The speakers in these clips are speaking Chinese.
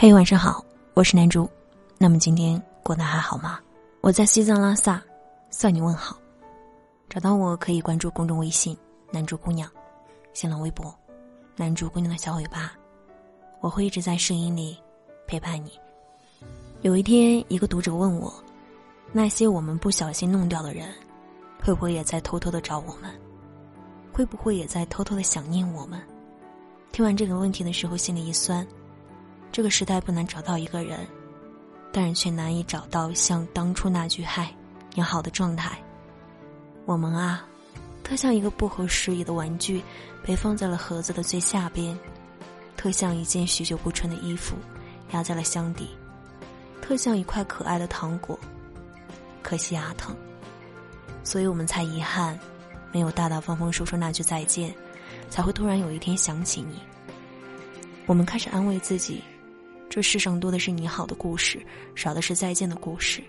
嘿，晚上好，我是南珠。那么今天过得还好吗？我在西藏拉萨向你问好。找到我可以关注公众微信“南珠姑娘”，新浪微博“南珠姑娘的小尾巴”。我会一直在声音里陪伴你。有一天，一个读者问我：“那些我们不小心弄掉的人，会不会也在偷偷的找我们？会不会也在偷偷的想念我们？”听完这个问题的时候，心里一酸。这个时代不难找到一个人，但是却难以找到像当初那句“嗨，你好”的状态。我们啊，特像一个不合时宜的玩具，被放在了盒子的最下边；特像一件许久不穿的衣服，压在了箱底；特像一块可爱的糖果，可惜牙疼。所以我们才遗憾，没有大大方方说出那句再见，才会突然有一天想起你。我们开始安慰自己。这世上多的是你好的故事，少的是再见的故事。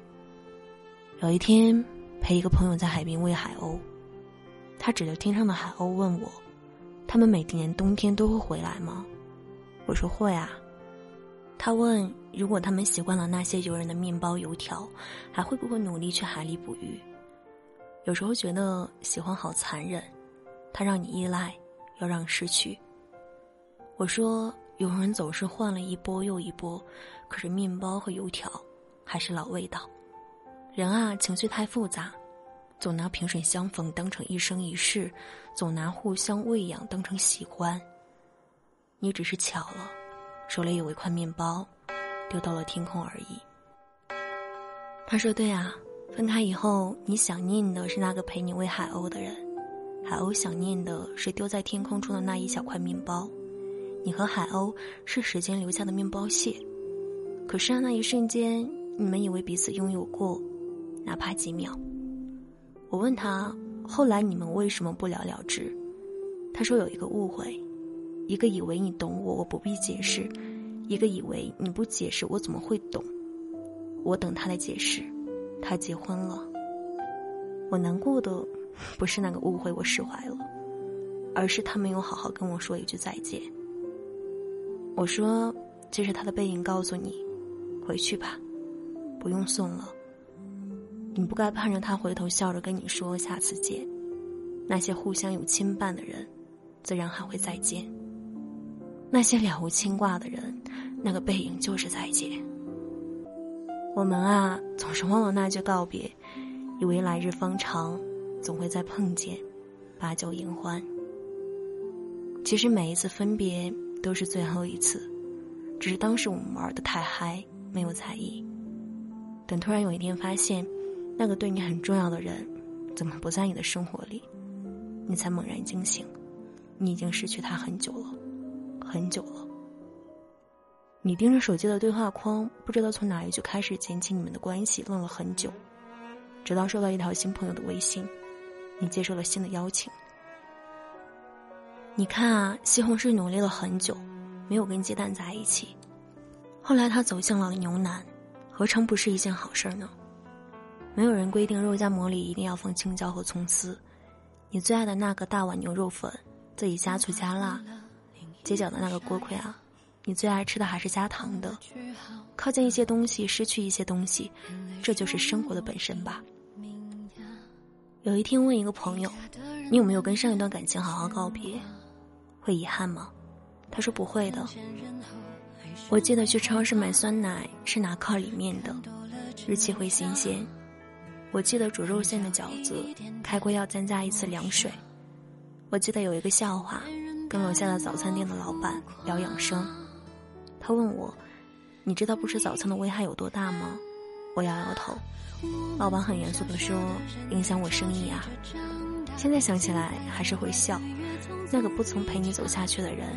有一天，陪一个朋友在海边喂海鸥，他指着天上的海鸥问我：“他们每年冬天都会回来吗？”我说：“会啊。”他问：“如果他们习惯了那些游人的面包油条，还会不会努力去海里捕鱼？”有时候觉得喜欢好残忍，它让你依赖，又让失去。我说。有人总是换了一波又一波，可是面包和油条还是老味道。人啊，情绪太复杂，总拿萍水相逢当成一生一世，总拿互相喂养当成喜欢。你只是巧了，手里有一块面包，丢到了天空而已。他说：“对啊，分开以后，你想念的是那个陪你喂海鸥的人，海鸥想念的是丢在天空中的那一小块面包。”你和海鸥是时间留下的面包屑，可是啊，那一瞬间，你们以为彼此拥有过，哪怕几秒。我问他，后来你们为什么不了了之？他说有一个误会，一个以为你懂我，我不必解释；一个以为你不解释，我怎么会懂？我等他的解释，他结婚了。我难过的不是那个误会我释怀了，而是他没有好好跟我说一句再见。我说：“这是他的背影，告诉你，回去吧，不用送了。你不该盼着他回头笑着跟你说下次见。那些互相有牵绊的人，自然还会再见。那些了无牵挂的人，那个背影就是再见。我们啊，总是忘了那句告别，以为来日方长，总会再碰见，把酒言欢。其实每一次分别。”都是最后一次，只是当时我们玩的太嗨，没有在意。等突然有一天发现，那个对你很重要的人，怎么不在你的生活里，你才猛然惊醒，你已经失去他很久了，很久了。你盯着手机的对话框，不知道从哪一句开始捡起你们的关系，愣了很久，直到收到一条新朋友的微信，你接受了新的邀请。你看啊，西红柿努力了很久，没有跟鸡蛋在一起。后来他走向了牛腩，何尝不是一件好事呢？没有人规定肉夹馍里一定要放青椒和葱丝。你最爱的那个大碗牛肉粉，自己加醋加辣。街角的那个锅盔啊，你最爱吃的还是加糖的。靠近一些东西，失去一些东西，这就是生活的本身吧。有一天问一个朋友，你有没有跟上一段感情好好告别？会遗憾吗？他说不会的。我记得去超市买酸奶是拿靠里面的，日期会新鲜。我记得煮肉馅的饺子开锅要增加一次凉水。我记得有一个笑话，跟楼下的早餐店的老板聊养生。他问我：“你知道不吃早餐的危害有多大吗？”我摇摇头。老板很严肃地说：“影响我生意啊。”现在想起来还是会笑。那个不曾陪你走下去的人，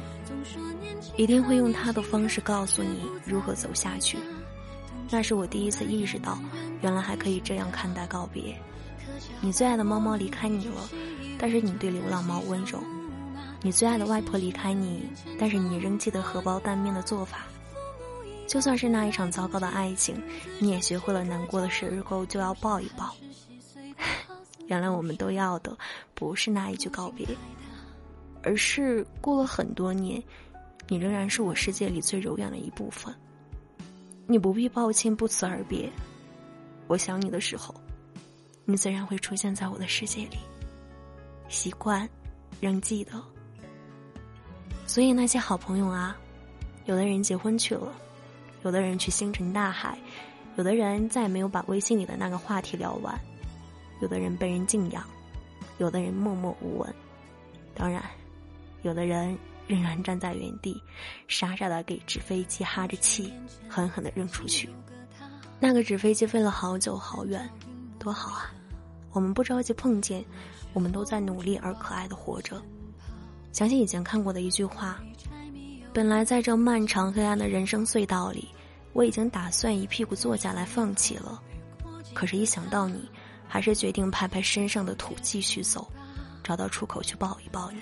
一定会用他的方式告诉你如何走下去。那是我第一次意识到，原来还可以这样看待告别。你最爱的猫猫离开你了，但是你对流浪猫温柔；你最爱的外婆离开你，但是你仍记得荷包蛋面的做法。就算是那一场糟糕的爱情，你也学会了难过的时候就要抱一抱。原来我们都要的，不是那一句告别。而是过了很多年，你仍然是我世界里最柔软的一部分。你不必抱歉不辞而别。我想你的时候，你自然会出现在我的世界里。习惯，仍记得。所以那些好朋友啊，有的人结婚去了，有的人去星辰大海，有的人再也没有把微信里的那个话题聊完，有的人被人敬仰，有的人默默无闻，当然，有的人仍然站在原地，傻傻的给纸飞机哈着气，狠狠的扔出去。那个纸飞机飞了好久好远，多好啊！我们不着急碰见，我们都在努力而可爱的活着。想起以前看过的一句话：“本来在这漫长黑暗的人生隧道里，我已经打算一屁股坐下来放弃了。可是，一想到你，还是决定拍拍身上的土继续走，找到出口去抱一抱你，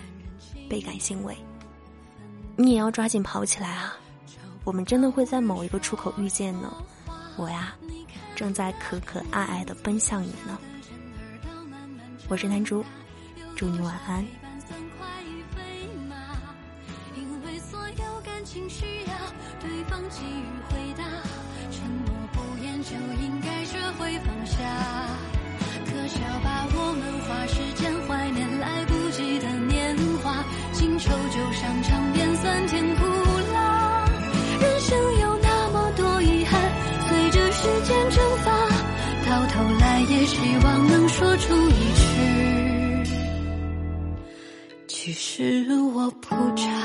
倍感欣慰。你也要抓紧跑起来啊！我们真的会在某一个出口遇见呢。”我呀，正在可可爱爱的奔向你呢。我是南珠，祝你晚安。感情需要对方给予回答，沉默不言就应该学会放下。可笑吧，我们花时间怀念来不及的年华，新愁旧伤尝遍酸甜苦辣，人生有那么多遗憾，随着。时间蒸发，到头来也希望能说出一句，其实我不差。